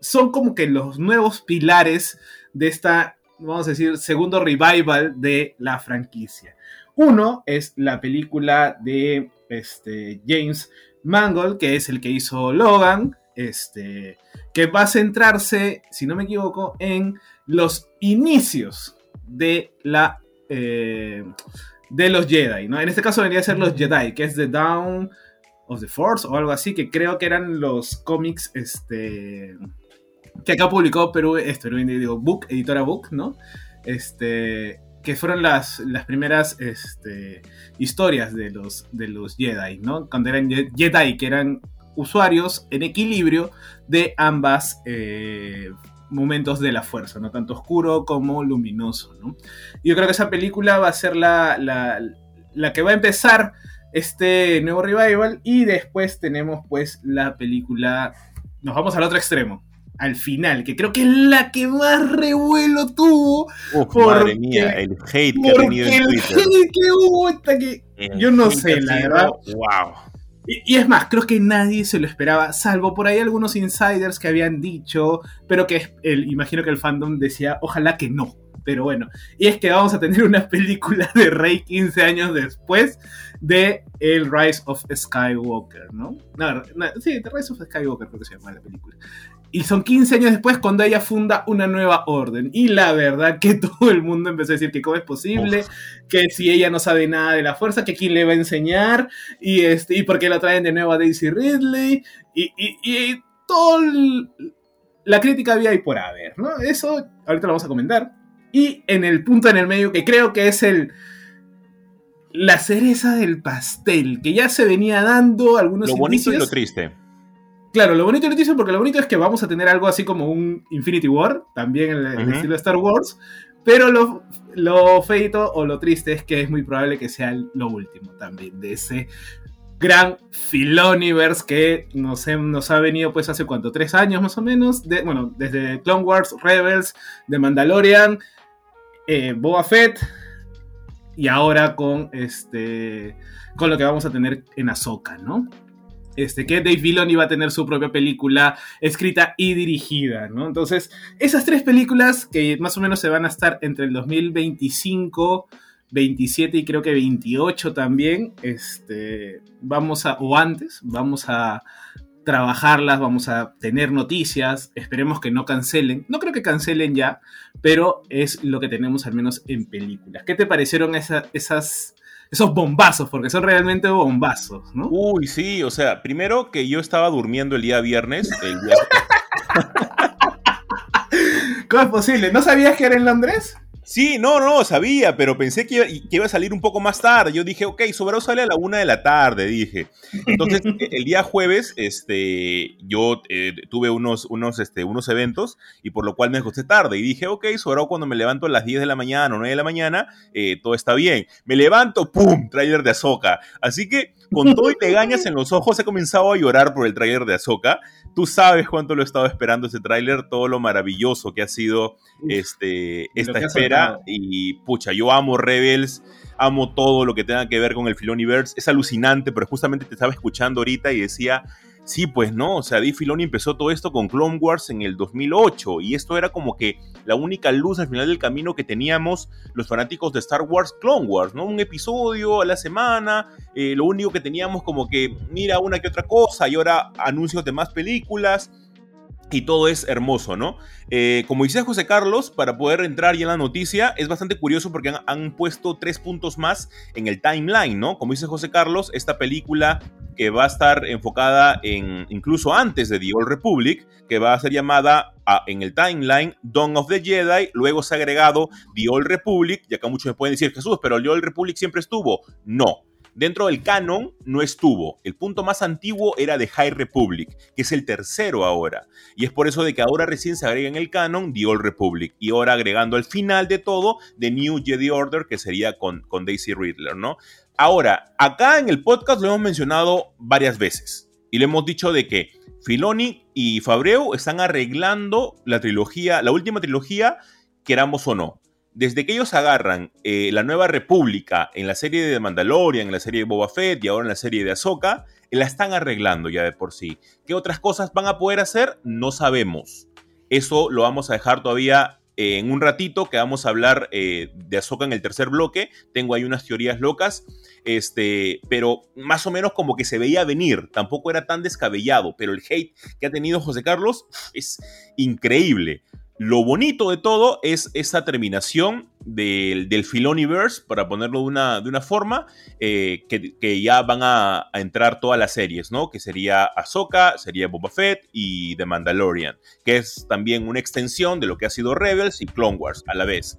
son como que los nuevos pilares de esta, vamos a decir, segundo revival de la franquicia. Uno es la película de este, James Mangold, que es el que hizo Logan, este, que va a centrarse, si no me equivoco, en los inicios de la, eh, de los Jedi, ¿no? En este caso vendría a ser los Jedi, que es The Down of the Force o algo así, que creo que eran los cómics, este, que acá publicó Perú, esto, digo, Book, editora Book, ¿no? Este, que fueron las, las primeras este, historias de los, de los Jedi, ¿no? Cuando eran Jedi, que eran usuarios en equilibrio de ambas eh, momentos de la fuerza, ¿no? Tanto oscuro como luminoso, ¿no? Yo creo que esa película va a ser la, la, la que va a empezar este nuevo revival y después tenemos pues la película, nos vamos al otro extremo, al final, que creo que es la que más revuelo tuvo. Uf, madre mía, el hate que ha tenido en Twitter. El hate que hubo, hasta que, yo no sé, la verdad. Wow. Y, es más, creo que nadie se lo esperaba, salvo por ahí algunos insiders que habían dicho, pero que el, imagino que el fandom decía, ojalá que no. Pero bueno, y es que vamos a tener una *laughs* película de Rey 15 años después de El Rise of Skywalker, ¿no? no, sí, The Rise of Skywalker creo que se llama la película. Y son 15 años después cuando ella funda una nueva orden. Y la verdad que *laughs* todo el mundo empezó a decir que cómo es posible, que si ella no sabe nada de la fuerza, que quién le va a enseñar, y, este, y por qué la traen de nuevo a Daisy Ridley, y, y, y todo la crítica había ahí por haber, ¿no? Eso ahorita lo vamos a comentar. Y en el punto en el medio que creo que es el la cereza del pastel, que ya se venía dando algunos Lo bonito y lo triste Claro, lo bonito triste porque lo bonito es que vamos a tener algo así como un Infinity War, también en el, estilo de Star Wars, pero lo, lo feito o lo triste es que es muy probable que sea lo último también de ese gran Filoniverse que nos, nos, ha venido pues hace cuánto, tres años más o menos, de, bueno, desde Clone Wars, Rebels, de Mandalorian, eh, Boba Fett y ahora con este con lo que vamos a tener en Ahsoka, ¿no? Este, que Dave Filoni iba a tener su propia película escrita y dirigida, ¿no? Entonces, esas tres películas que más o menos se van a estar entre el 2025, 27 y creo que 28 también, este, vamos a, o antes, vamos a trabajarlas, vamos a tener noticias, esperemos que no cancelen, no creo que cancelen ya, pero es lo que tenemos al menos en películas. ¿Qué te parecieron esas esos bombazos, porque son realmente bombazos, ¿no? Uy, sí, o sea, primero que yo estaba durmiendo el día viernes. *laughs* ¿Cómo es posible? ¿No sabías que era en Londres? Sí, no, no, sabía, pero pensé que iba, a salir un poco más tarde. Yo dije, ok, Sobrado sale a la una de la tarde, dije. Entonces, *laughs* el día jueves, este, yo eh, tuve unos, unos, este, unos eventos y por lo cual me acosté tarde. Y dije, ok, Sobrado cuando me levanto a las 10 de la mañana o 9 de la mañana, eh, todo está bien. Me levanto, ¡pum! Trailer de Azoka. Así que, con todo y *laughs* gañas en los ojos, he comenzado a llorar por el trailer de Azoka. Tú sabes cuánto lo he estado esperando ese tráiler, todo lo maravilloso que ha sido este, esta espera. Y pucha, yo amo Rebels, amo todo lo que tenga que ver con el Filoniverse. Es alucinante, pero justamente te estaba escuchando ahorita y decía, Sí, pues no, o sea, Dave Filoni empezó todo esto con Clone Wars en el 2008 y esto era como que la única luz al final del camino que teníamos los fanáticos de Star Wars Clone Wars, ¿no? Un episodio a la semana, eh, lo único que teníamos como que mira una que otra cosa y ahora anuncios de más películas y todo es hermoso, ¿no? Eh, como dice José Carlos, para poder entrar ya en la noticia, es bastante curioso porque han, puesto tres puntos más en el timeline, ¿no? Como dice José Carlos, esta película que va a estar enfocada en incluso antes de The Old Republic, que va a ser llamada en el timeline Dawn of the Jedi, luego se ha agregado The Old Republic, y acá muchos me pueden decir, Jesús, pero The Old Republic siempre estuvo. No, Dentro del canon no estuvo. El punto más antiguo era de High Republic, que es el tercero ahora. Y es por eso de que ahora recién se agrega en el canon The Old Republic. Y ahora agregando al final de todo The New Jedi Order, que sería con, Daisy Ridler, ¿no? Ahora, acá en el podcast lo hemos mencionado varias veces. Y le hemos dicho de que Filoni y Fabreu están arreglando la trilogía, la última trilogía, queramos o no desde que ellos agarran eh, la Nueva República en la serie de Mandalorian, en la serie de Boba Fett y ahora en la serie de Ahsoka, la están arreglando ya de por sí. ¿Qué otras cosas van a poder hacer? No sabemos. Eso lo vamos a dejar todavía eh, en un ratito que vamos a hablar eh, de Ahsoka en el tercer bloque. Tengo ahí unas teorías locas, este, pero más o menos como que se veía venir. Tampoco era tan descabellado, pero el hate que ha tenido José Carlos es increíble. Lo bonito de todo es esa terminación del, del Filoniverse, para ponerlo de una, de una forma, eh, que, que, ya van a, entrar todas las series, ¿no? Que sería Ahsoka, sería Boba Fett y The Mandalorian, que es también una extensión de lo que ha sido Rebels y Clone Wars a la vez.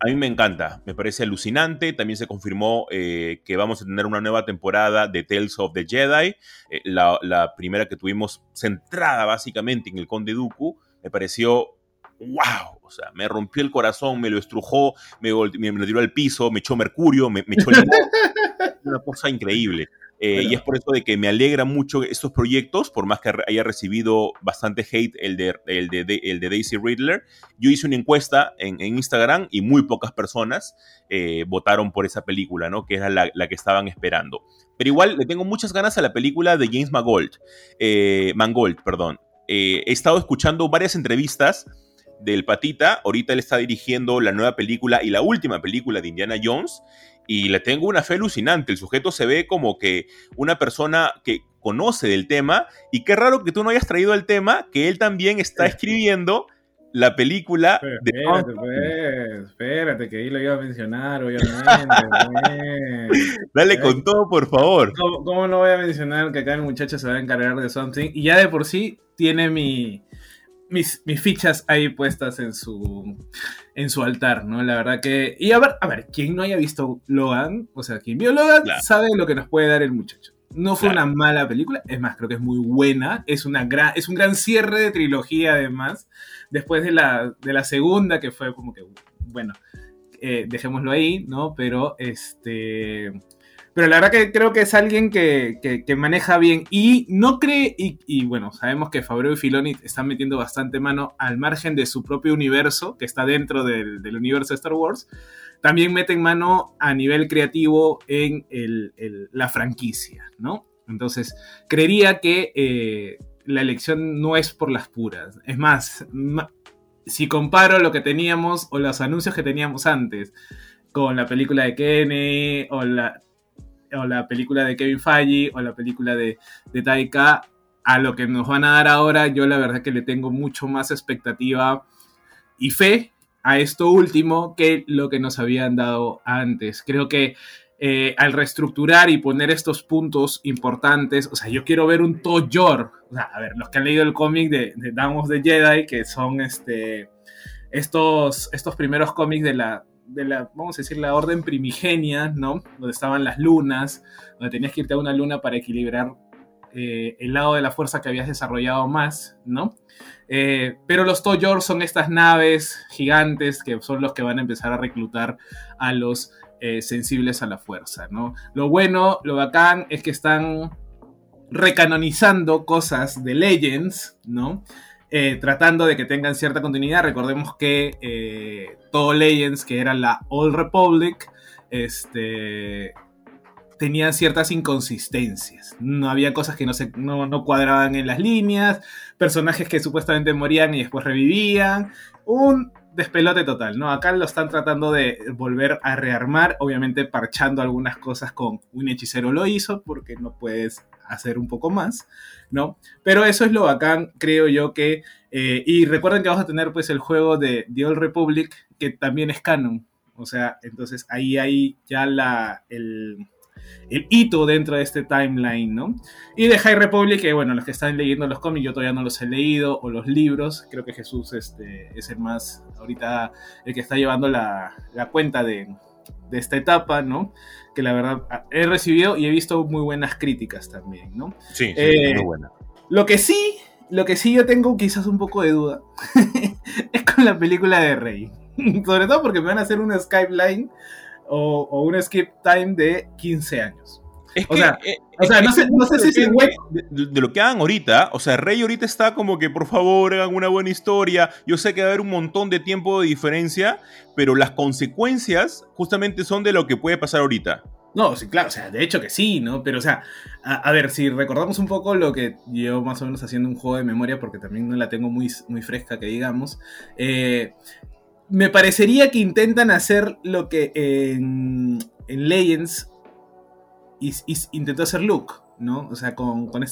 A mí me encanta, me parece alucinante. También se confirmó eh, que vamos a tener una nueva temporada de Tales of the Jedi. Eh, la, la, primera que tuvimos centrada básicamente en el Conde Dooku. Me pareció wow, o sea, me rompió el corazón, me lo estrujó, me, me, me lo tiró al piso, me echó mercurio, me, me echó limón. una cosa increíble. Eh, y es por eso de que me alegra mucho estos proyectos, por más que haya recibido bastante hate el de, el de, de el de Daisy Riddler. Yo hice una encuesta en, en Instagram y muy pocas personas eh, votaron por esa película, ¿no? Que era la, la, que estaban esperando. Pero igual le tengo muchas ganas a la película de James Mangold. Eh, Mangold, perdón. he estado escuchando varias entrevistas del Patita. Ahorita él está dirigiendo la nueva película y la última película de Indiana Jones. Y le tengo una fe alucinante. El sujeto se ve como que una persona que conoce del tema. Y qué raro que tú no hayas traído el tema, que él también está escribiendo la película Pero de espérate, pues, espérate, que ahí lo iba a mencionar, obviamente. *laughs* Dale ¿Eh? con todo, por favor. ¿Cómo, ¿Cómo, no voy a mencionar que acá el muchacho se va a encargar de something? Y ya de por sí tiene mi, mis, mis, fichas ahí puestas en su, en su altar, ¿no? La verdad que... Y a ver, a ver, quien no haya visto Logan, o sea, quien vio Logan claro. sabe lo que nos puede dar el muchacho. No fue claro. una mala película, es más, creo que es muy buena, es, una gran, es un gran cierre de trilogía además, después de la, de la segunda que fue como que, bueno, eh, dejémoslo ahí, ¿no? Pero este pero la verdad que creo que es alguien que, que, maneja bien y no cree, y, bueno, sabemos que Fabio y Filoni están metiendo bastante mano al margen de su propio universo, que está dentro del, universo de Star Wars, también meten mano a nivel creativo en el, la franquicia, ¿no? Entonces, creería que eh, la elección no es por las puras. Es más, si comparo lo que teníamos o los anuncios que teníamos antes con la película de Kenny o la o la película de Kevin Feige o la película de, de Taika a lo que nos van a dar ahora, yo la verdad que le tengo mucho más expectativa y fe a esto último que lo que nos habían dado antes. Creo que eh, al reestructurar y poner estos puntos importantes, o sea, yo quiero ver un Toyor, o sea, a ver, los que han leído el cómic de, de Dawn of Jedi, que son este, estos, estos primeros cómics de la, de la, vamos a decir, la orden primigenia, ¿no? Donde estaban las lunas, donde tenías que irte a una luna para equilibrar eh, el lado de la fuerza que habías desarrollado más, ¿no? Eh, pero los Toyor son estas naves gigantes que son los que van a empezar a reclutar a los eh, sensibles a la fuerza, ¿no? Lo bueno, lo bacán es que están recanonizando cosas de Legends, ¿no? Eh, tratando de que tengan cierta continuidad. Recordemos que eh, todo Legends, que era la Old Republic, este, tenían ciertas inconsistencias. No había cosas que no, se, no, no, cuadraban en las líneas, personajes que supuestamente morían y después revivían. Un despelote total, ¿no? Acá lo están tratando de volver a rearmar, obviamente parchando algunas cosas con un hechicero lo hizo, porque no puedes hacer un poco más, ¿no? Pero eso es lo bacán, creo yo que... Eh, y recuerden que vamos a tener pues el juego de The Old Republic, que también es canon. O sea, entonces ahí hay ya la, el, el hito dentro de este timeline, ¿no? Y de High Republic, que bueno, los que están leyendo los cómics, yo todavía no los he leído, o los libros, creo que Jesús este, es el más, ahorita, el que está llevando la, la cuenta de, de esta etapa, ¿no? Que la verdad he recibido y he visto muy buenas críticas también, ¿no? Sí, sí eh, muy buena. Lo que sí, lo que sí yo tengo quizás un poco de duda *laughs* es con la película de Rey. *laughs* Sobre todo porque me van a hacer una Skype line o, o un skip time de 15 años. Es o que, sea, eh, o sea no, sé, no sé si es de, de, de, lo que hagan ahorita. O sea, Rey ahorita está como que por favor hagan una buena historia. Yo sé que va a haber un montón de tiempo de diferencia, pero las consecuencias justamente son de lo que puede pasar ahorita. No, sí, claro, o sea, de hecho que sí, ¿no? Pero, o sea, a, a, ver, si recordamos un poco lo que llevo más o menos haciendo un juego de memoria, porque también no la tengo muy, muy fresca, que digamos, eh, me parecería que intentan hacer lo que en, en Legends intentó hacer Luke. ¿no? O sea, con, con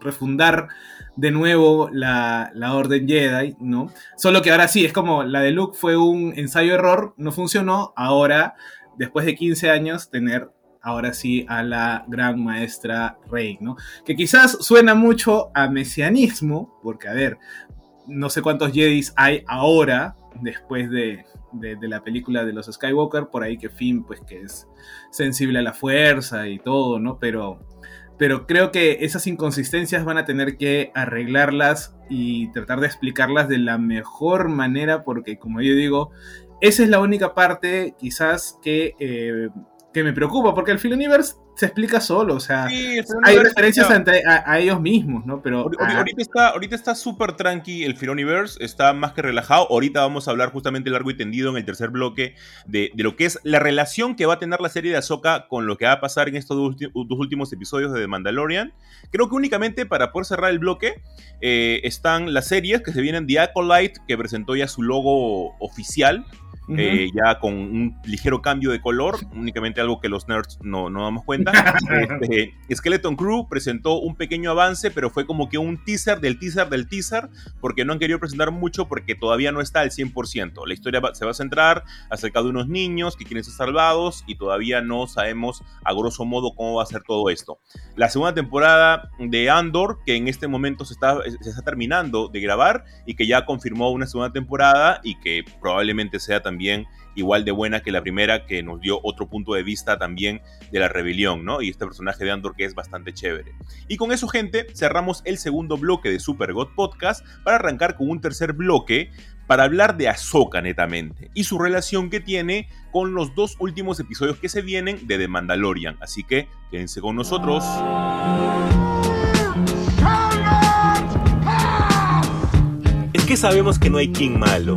refundar de nuevo la, la, Orden Jedi, ¿no? Solo que ahora sí, es como la de Luke fue un ensayo-error, no funcionó, ahora, después de 15 años, tener ahora sí a la gran maestra Rey, ¿no? Que quizás suena mucho a mesianismo, porque a ver, no sé cuántos Jedis hay ahora, después de, la película de los Skywalker, por ahí que Finn, pues que es sensible a la fuerza y todo, ¿no? Pero, pero creo que esas inconsistencias van a tener que arreglarlas y tratar de explicarlas de la mejor manera, porque como yo digo, esa es la única parte quizás que eh, que me preocupa, porque el Filoniverse se explica solo, o sea, hay referencias entre a, ellos mismos, ¿no? Pero ahorita, está ahorita está súper tranqui el Filoniverse, está más que relajado. Ahorita vamos a hablar justamente largo y tendido en el tercer bloque de, lo que es la relación que va a tener la serie de Ahsoka con lo que va a pasar en estos dos, últimos episodios de The Mandalorian. Creo que únicamente para poder cerrar el bloque eh, están las series que se vienen The Acolyte, que presentó ya su logo oficial eh, ya con un ligero cambio de color, únicamente algo que los nerds no, no damos cuenta. *laughs* Este, Skeleton Crew presentó un pequeño avance, pero fue como que un teaser del teaser del teaser, porque no han querido presentar mucho porque todavía no está al 100%. La historia se va a centrar acerca de unos niños que quieren ser salvados y todavía no sabemos a grosso modo cómo va a ser todo esto. La segunda temporada de Andor, que en este momento se está, se está terminando de grabar y que ya confirmó una segunda temporada y que probablemente sea también igual de buena que la primera, que nos dio otro punto de vista también de la rebelión, ¿no? Y este personaje de Andor que es bastante chévere. Y con eso, gente, cerramos el segundo bloque de Super God Podcast para arrancar con un tercer bloque para hablar de Ahsoka netamente y su relación que tiene con los dos últimos episodios que se vienen de The Mandalorian. Así que quédense con nosotros. Es que sabemos que no hay King malo.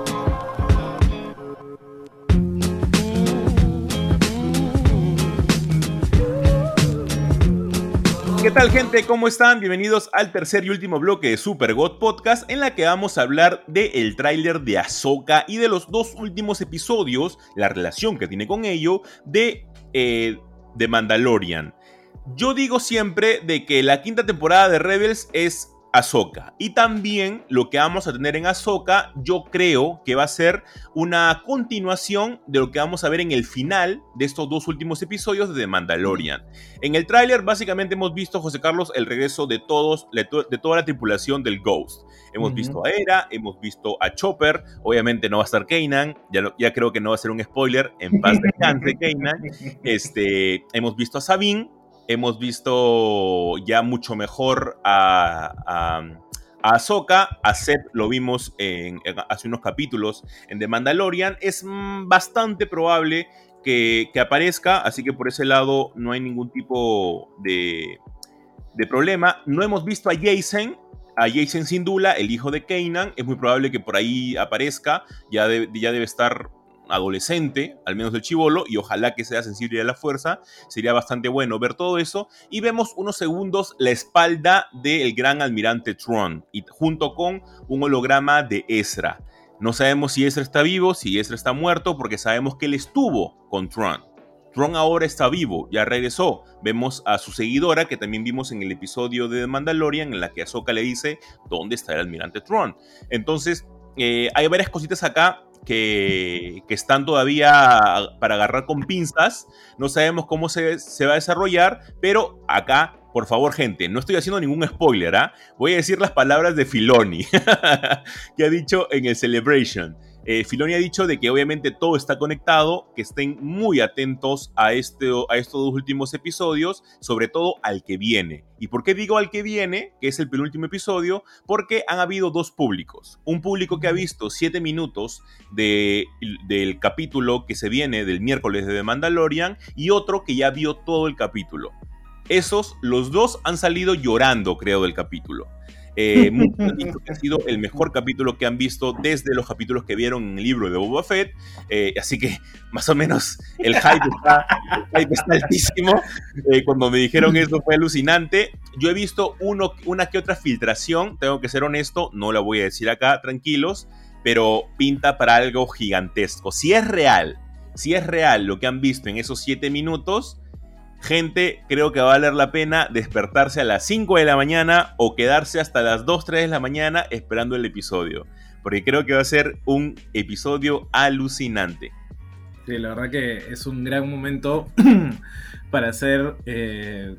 ¿Qué tal gente? ¿Cómo están? Bienvenidos al tercer y último bloque de Super God Podcast en la que vamos a hablar del el tráiler de Ahsoka y de los dos últimos episodios, la relación que tiene con ello, de, eh, de Mandalorian. Yo digo siempre de que la quinta temporada de Rebels es Ahsoka. Y también lo que vamos a tener en Ahsoka, yo creo que va a ser una continuación de lo que vamos a ver en el final de estos dos últimos episodios de The Mandalorian. En el tráiler básicamente hemos visto, José Carlos, el regreso de todos, de toda la tripulación del Ghost. Hemos visto a Era, hemos visto a Chopper, obviamente no va a estar Kanan, ya, ya creo que no va a ser un spoiler, en paz *laughs* descanse Kanan. Este, hemos visto a Sabine, hemos visto ya mucho mejor a, a, Ahsoka, a Seth lo vimos en, hace unos capítulos en The Mandalorian, es mm, bastante probable que, aparezca, así que por ese lado no hay ningún tipo de, problema. No hemos visto a Jason, a Jason Sindula, el hijo de Kanan, es muy probable que por ahí aparezca, ya debe estar adolescente, al menos del chivolo, y ojalá que sea sensible a la fuerza, sería bastante bueno ver todo eso. Y vemos unos segundos la espalda del gran almirante Tron, y junto con un holograma de Ezra. No sabemos si Ezra está vivo, si Ezra está muerto, porque sabemos que él estuvo con Tron. Tron ahora está vivo, ya regresó. Vemos a su seguidora, que también vimos en el episodio de The Mandalorian, en la que Ahsoka le dice, ¿dónde está el almirante Tron? Entonces, eh, hay varias cositas acá que, están todavía para agarrar con pinzas. No sabemos cómo se, va a desarrollar, pero acá, por favor, gente, no estoy haciendo ningún spoiler, ¿ah? Voy a decir las palabras de Filoni, *laughs* que ha dicho en el Celebration. Eh, Filoni ha dicho de que obviamente todo está conectado, que estén muy atentos a, este, a estos dos últimos episodios, sobre todo al que viene. ¿Y por qué digo al que viene, que es el penúltimo episodio? Porque han habido dos públicos. Un público que ha visto siete minutos de, del capítulo que se viene del miércoles de The Mandalorian y otro que ya vio todo el capítulo. Esos, los dos han salido llorando, creo, del capítulo. Eh, *laughs* muchos han dicho que ha sido el mejor capítulo que han visto desde los capítulos que vieron en el libro de Boba Fett. eh, así que más o menos el hype está, el hype está altísimo. Eh, cuando me dijeron eso fue alucinante. Yo he visto uno, una que otra filtración, tengo que ser honesto, no la voy a decir acá, tranquilos, pero pinta para algo gigantesco. Si es real, si es real lo que han visto en esos 7 minutos, gente, creo que va a valer la pena despertarse a las 5 de la mañana o quedarse hasta las 2, 3 de la mañana esperando el episodio. Porque creo que va a ser un episodio alucinante. Sí, la verdad que es un gran momento *clears throat* para ser eh,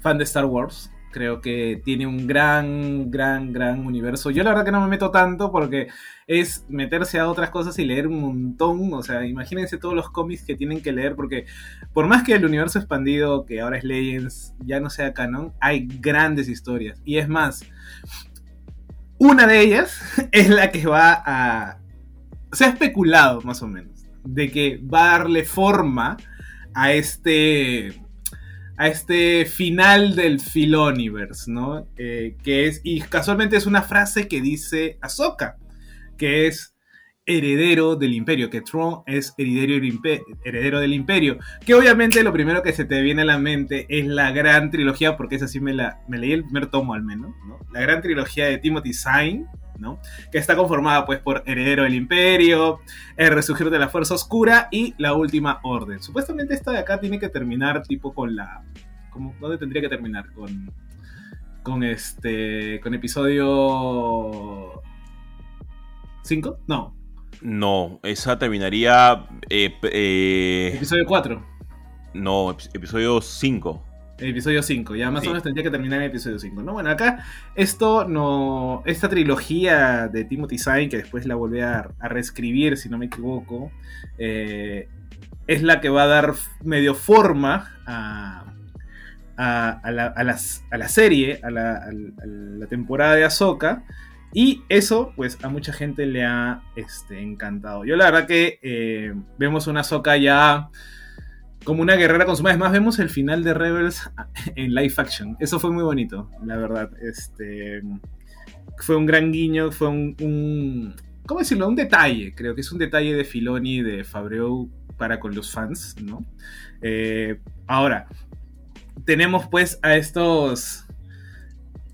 fan de Star Wars. Creo que tiene un gran, gran, gran universo. Yo la verdad que no me meto tanto porque es meterse a otras cosas y leer un montón. O sea, imagínense todos los cómics que tienen que leer porque por más que el universo expandido, que ahora es Legends, ya no sea canon, hay grandes historias. Y es más, una de ellas *laughs* es la que va a... Se ha especulado más o menos de que va a darle forma a este a este final del Filoniverse, ¿no? Eh, que es, y casualmente es una frase que dice Ahsoka, que es heredero del imperio, que Tron es heredero del, imperio, heredero del imperio, que obviamente lo primero que se te viene a la mente es la gran trilogía, porque esa sí me, la, me leí el primer tomo al menos, ¿no? La gran trilogía de Timothy Zahn, ¿no? Que está conformada pues por Heredero del Imperio, El Resurgir de la Fuerza Oscura y La Última Orden. Supuestamente esta de acá tiene que terminar tipo con la... ¿cómo, ¿Dónde tendría que terminar? Con... Con este... Con episodio... ¿5? No. No, esa terminaría... eh, eh, Episodio 4. no, ep- episodio 5. Episodio 5, ya más Sí. o menos tendría que terminar en episodio 5, ¿no? Bueno, acá esto no. Esta trilogía de Timothy Zahn, que después la volví a, a reescribir, si no me equivoco, eh, es la que va a dar medio forma a, a, a la, a las- a la serie, a la, la temporada de Ahsoka. Y eso, pues, a mucha gente le ha este, encantado. Yo la verdad que eh, vemos una Ahsoka ya como una guerrera consumada. Es más, vemos el final de Rebels en live action. Eso fue muy bonito, la verdad. Este fue un gran guiño, fue un, un- ¿cómo decirlo? Un detalle. Creo que es un detalle de Filoni, de Fabreu para con los fans, ¿no? Eh, ahora tenemos pues a estos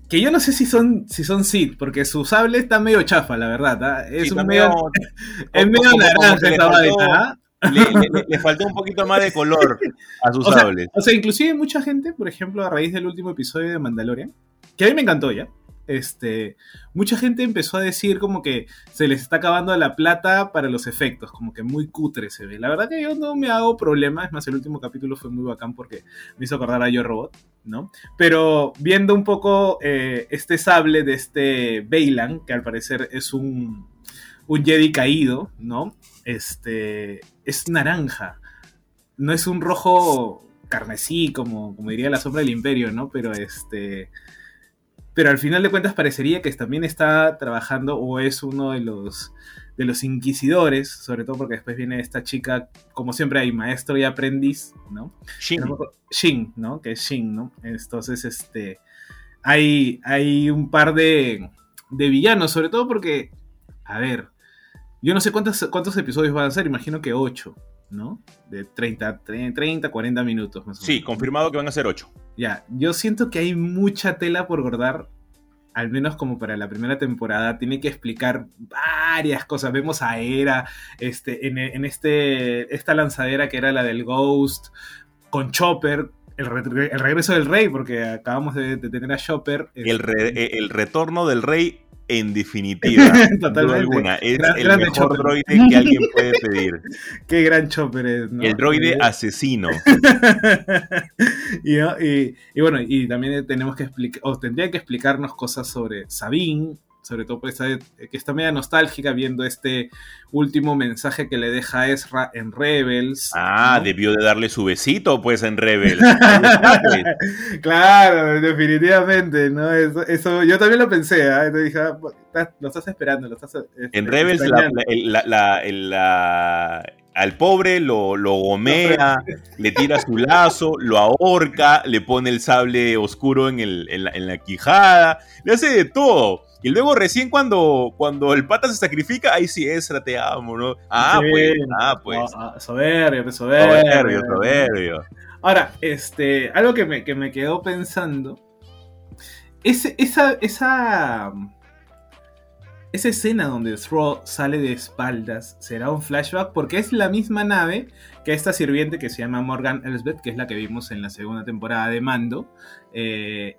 que yo no sé si son si son Sith, porque su sable está medio chafa, la verdad. ¿ah? Es Sí, un medio, *laughs* es medio naranja esa vaina, ¿ah? Le, le- le faltó un poquito más de color a sus *laughs* O sea, sables. O sea, inclusive mucha gente, por ejemplo, a raíz del último episodio de Mandalorian, que a mí me encantó ya, este, mucha gente empezó a decir como que se les está acabando la plata para los efectos, como que muy cutre se ve. La verdad que yo no me hago problema, es más, el último capítulo fue muy bacán porque me hizo acordar a Yo Robot, ¿no? Pero viendo un poco eh, este sable de este Bailan, que al parecer es un, un Jedi caído, ¿no? Este, es naranja no es un rojo carmesí, como, como diría la sombra del imperio, ¿no? Pero este. Pero al final de cuentas parecería que también está trabajando o es uno de los de los inquisidores, sobre todo porque después viene esta chica, como siempre hay maestro y aprendiz, ¿no? Shin. Shin, ¿no? Que es Shin, ¿no? Entonces, este. Hay, hay un par de, de villanos, sobre todo porque. A ver. Yo no sé cuántos, cuántos episodios van a ser, imagino que 8, ¿no? De 30, 30, 40 minutos más o Sí, menos. confirmado que van a ser 8. Ya, yo siento que hay mucha tela por cortar, al menos como para la primera temporada. Tiene que explicar varias cosas. Vemos a Era este, en, en este, esta lanzadera que era la del Ghost, con Chopper, el, re- el regreso del rey, porque acabamos de, de tener a Chopper. El, este, re- el retorno del rey en definitiva. *laughs* Totalmente. alguna. Es Gran- el mejor Chopper. droide que alguien puede *laughs* pedir. Qué gran Chopper es, ¿no? El droide asesino. *laughs* y, ¿no? y- y bueno, y también tenemos que explicar, o tendría que explicarnos cosas sobre Sabine, sobre todo pues, que está media nostálgica viendo este último mensaje que le deja Ezra en Rebels. Ah, ¿no? debió de darle su besito, pues, en Rebels. *laughs* Pues. claro, definitivamente, ¿no? Eso, eso yo también lo pensé, ¿ah? Entonces dije, ah, estás- lo estás esperando, lo estás este, En Rebels, la, al pobre lo, lo gomea, le tira su lazo, lo ahorca, le pone el sable oscuro en, el, en, la, en la quijada, le hace de todo. Y luego recién cuando, cuando el pata se sacrifica, ahí sí, Ezra, te amo, ¿no? Ah, Sí. pues, ah, pues. Ah, ah, soberbio, pues, soberbio. Soberbio, soberbio. Ahora, este, algo que me, que me quedó pensando. Ese, esa, esa. Esa escena donde Thrawn sale de espaldas será un flashback porque es la misma nave que esta sirviente que se llama Morgan Elsbeth, que es la que vimos en la segunda temporada de Mando. eh,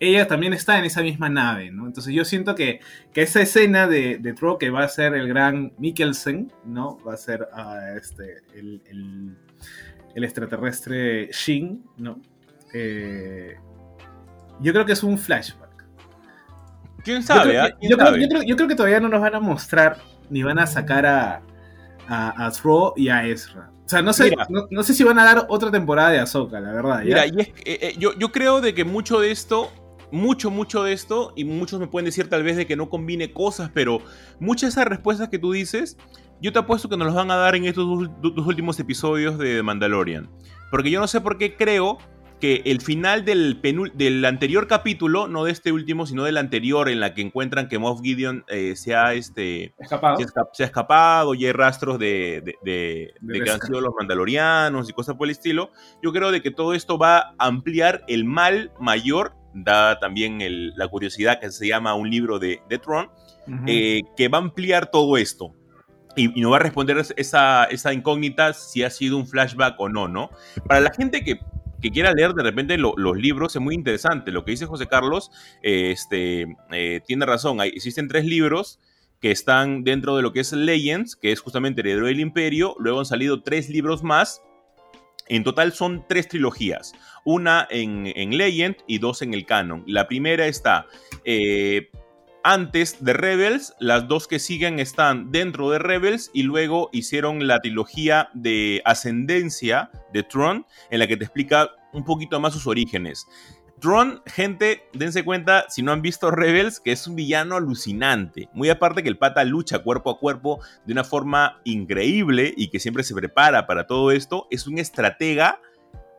ella también está en esa misma nave, ¿no? Entonces yo siento que, que esa escena de, de Thrawn que va a ser el gran Mikkelsen, ¿no? Va a ser ah, este, el, el- el extraterrestre Shin, ¿no? Eh, yo creo que es un flashback. ¿Quién Yo sabe? creo, ah? que, ¿Quién yo creo- sabe? yo creo- yo creo que todavía no nos van a mostrar ni van a sacar a, a, a y a Ezra. O sea, no sé, no sé si van a dar otra temporada de Ahsoka, la verdad. ¿ya? Mira, y es- eh, eh, yo, yo creo de que mucho de esto, mucho, mucho de esto, y muchos me pueden decir tal vez de que no combine cosas, pero muchas de esas respuestas que tú dices, yo te apuesto que nos las van a dar en estos dos, dos últimos episodios de Mandalorian. Porque yo no sé por qué creo que el final del, del anterior capítulo, no de este último, sino del anterior, en la que encuentran que Moff Gideon eh, se ha este, Escapado. se, esca- se ha escapado y hay rastros de, de- de- De que han sido los mandalorianos y cosas por el estilo. Yo creo de que todo esto va a ampliar el mal mayor, da también el- la curiosidad que se llama un libro de, de Tron, Ujú. eh, que va a ampliar todo esto. Y, y nos va a responder esa, esa incógnita si ha sido un flashback o no, ¿no? Para la gente que, que quiera leer de repente lo- los libros, es muy interesante. Lo que dice José Carlos eh, este, eh, tiene razón. Hay, existen tres libros que están dentro de lo que es Legends, que es justamente Heredero del Imperio. Luego han salido tres libros más. En total son tres trilogías. Una en, en Legend y dos en el canon. La primera está eh, antes de Rebels, las dos que siguen están dentro de Rebels y luego hicieron la trilogía de Ascendencia de Tron, en la que te explica un poquito más sus orígenes. Tron, gente, dense cuenta, si no han visto Rebels, que es un villano alucinante. Muy aparte que el pata lucha cuerpo a cuerpo de una forma increíble y que siempre se prepara para todo esto, es un estratega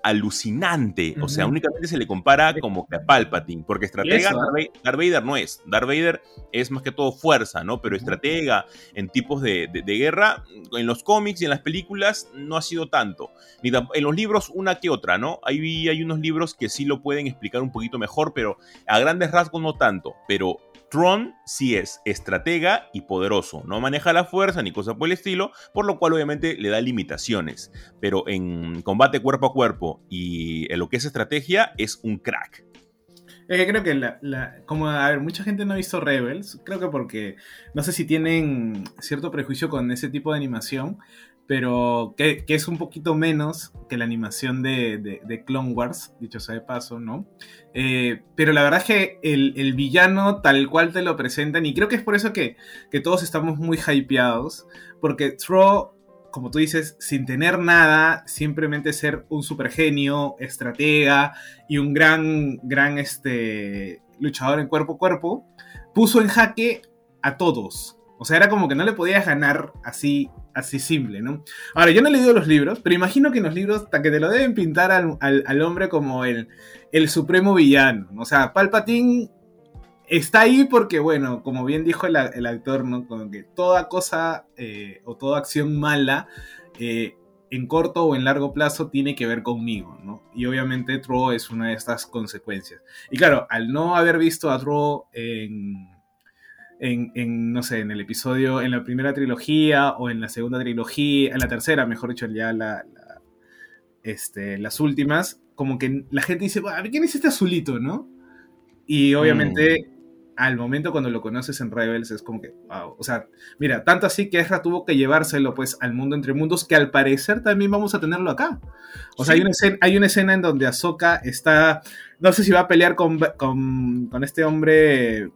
alucinante. O sea, únicamente se le compara como que a Palpatine, porque estratega eso, Darth Va- Darth Vader no es. Darth Vader es más que todo fuerza, ¿no? Pero estratega en tipos de, de- de guerra, en los cómics y en las películas no ha sido tanto. Ni en los libros una que otra, ¿no? Hay, hay unos libros que sí lo pueden explicar un poquito mejor, pero a grandes rasgos no tanto. Pero Tron sí es estratega y poderoso. No maneja la fuerza ni cosa por el estilo, por lo cual obviamente le da limitaciones. Pero en combate cuerpo a cuerpo y en lo que es estrategia es un crack. Que creo que la, la- como a ver, mucha gente no ha visto Rebels, creo que porque no sé si tienen cierto prejuicio con ese tipo de animación, pero que, que es un poquito menos que la animación de, de- Clone Wars, dicho sea de paso, ¿no? Eh, pero la verdad es que el, el villano tal cual te lo presentan, y creo que es por eso que, que todos estamos muy hypeados, porque Thrawn como tú dices, sin tener nada, simplemente ser un super genio, estratega y un gran, gran este, luchador en cuerpo a cuerpo, puso en jaque a todos. O sea, era como que no le podías ganar así, así simple, ¿no? Ahora, yo no he leído los libros, pero imagino que en los libros hasta que te lo deben pintar al, al- hombre como el, el supremo villano. O sea, Palpatine está ahí porque, bueno, como bien dijo el, el actor, ¿no? Como que toda cosa eh, o toda acción mala, eh, en corto o en largo plazo, tiene que ver conmigo, ¿no? Y obviamente Tro es una de estas consecuencias. Y claro, al no haber visto a Tro en, en, en, no sé, en el episodio, en la primera trilogía o en la segunda trilogía, en la tercera, mejor dicho, ya la, la- este, las últimas, como que la gente dice, "Buah, ¿quién es este azulito, no? Y obviamente, al momento cuando lo conoces en Rebels, es como que, wow. O sea, mira, tanto así que Ezra tuvo que llevárselo pues al mundo entre mundos, que al parecer también vamos a tenerlo acá. O sea, hay, una escena, hay una escena en donde Ahsoka está, no sé si va a pelear con, con, con este hombre,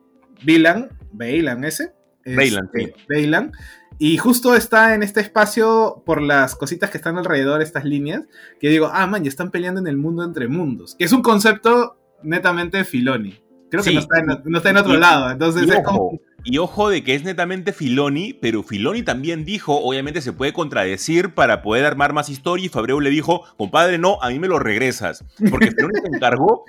Vilan, Bailan ese. Baylan, Este, Baylan. Y justo está en este espacio por las cositas que están alrededor, estas líneas, que digo, ah, man, ya están peleando en el mundo entre mundos, que es un concepto netamente de Filoni. Creo que Sí. no, está en, no está en otro Y- lado, entonces Y es ojo, como... Y ojo de que es netamente Filoni, pero Filoni también dijo, obviamente se puede contradecir para poder armar más historia y Fabreu le dijo, compadre, no, a mí me lo regresas. Porque Filoni se encargó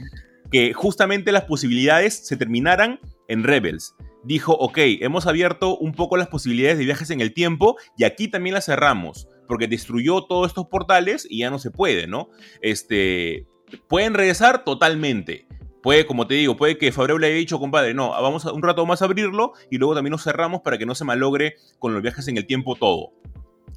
que justamente las posibilidades se terminaran en Rebels. Dijo, ok, hemos abierto un poco las posibilidades de viajes en el tiempo y aquí también las cerramos, porque destruyó todos estos portales y ya no se puede, ¿no? Este, pueden regresar totalmente. Puede, como te digo, puede que Fabreu le haya dicho, compadre, no, vamos a un rato más a abrirlo y luego también nos cerramos para que no se malogre con los viajes en el tiempo todo.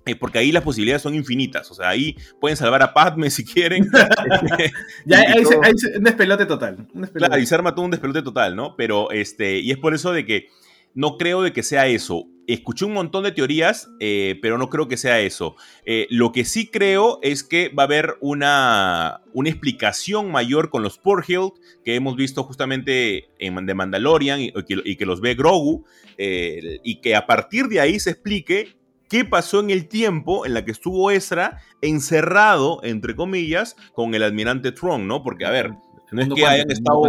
Eh, porque ahí las posibilidades son infinitas. O sea, ahí pueden salvar a Padme *laughs* si quieren. *laughs* ya, Y ahí, se- todo- ahí se- un despelote total. Un despelote. Claro, y se arma todo un despelote total, ¿no? Pero, este, y es por eso de que no creo de que sea eso. Escuché un montón de teorías, eh, pero no creo que sea eso. Eh, lo que sí creo es que va a haber una, una explicación mayor con los Purhild que hemos visto justamente en The Mandalorian y, y que, y que los ve Grogu, eh, y que a partir de ahí se explique qué pasó en el tiempo en la que estuvo Ezra encerrado, entre comillas, con el almirante Tron, ¿no? Porque, a ver, no es que hayan estado.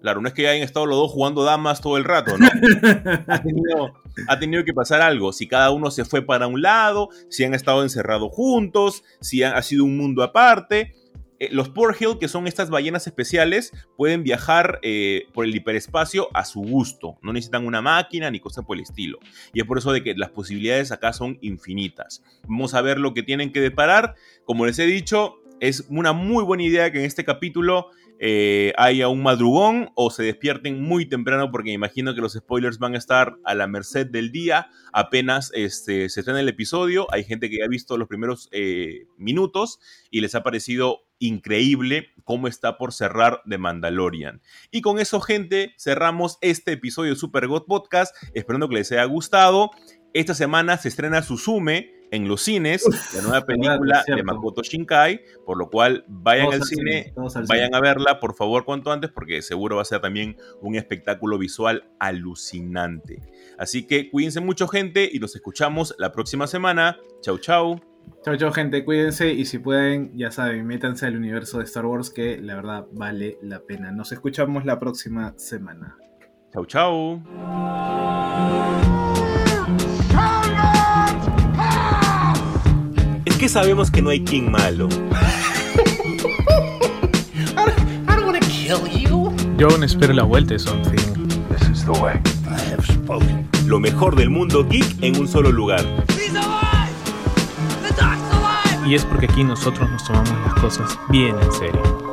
Claro, no es que hayan estado los dos jugando damas todo el rato, ¿no? *laughs* ha, tenido, ha tenido que pasar algo. Si cada uno se fue para un lado, si han estado encerrados juntos, si ha sido un mundo aparte. Eh, los Porhill, que son estas ballenas especiales, pueden viajar eh, por el hiperespacio a su gusto. No necesitan una máquina ni cosa por el estilo. Y es por eso de que las posibilidades acá son infinitas. Vamos a ver lo que tienen que deparar. Como les he dicho, es una muy buena idea que en este capítulo eh, haya un madrugón o se despierten muy temprano porque me imagino que los spoilers van a estar a la merced del día apenas este, se estrena el episodio. Hay gente que ya ha visto los primeros minutos y les ha parecido increíble cómo está por cerrar The Mandalorian. Y con eso, gente, cerramos este episodio de Super God Podcast, esperando que les haya gustado. Esta semana se estrena Suzume en los cines, la nueva película verdad, de. Makoto Shinkai, por lo cual vayan al al cine, cine, todos al vayan cine. a verla, por favor, cuanto antes, porque seguro va a ser también un espectáculo visual alucinante. Así que cuídense mucho, gente, y nos escuchamos la próxima semana. Chau, chau. Chau, chau, gente. Cuídense y si pueden, ya saben, métanse al universo de Star Wars que la verdad vale la pena. Nos escuchamos la próxima semana. Chau, chau. Es que sabemos que no hay King malo. *laughs* Yo aún espero la vuelta de Something. This is the way. I have spoken. Lo mejor del mundo geek en un solo lugar. Y es porque aquí nosotros nos tomamos las cosas bien en serio.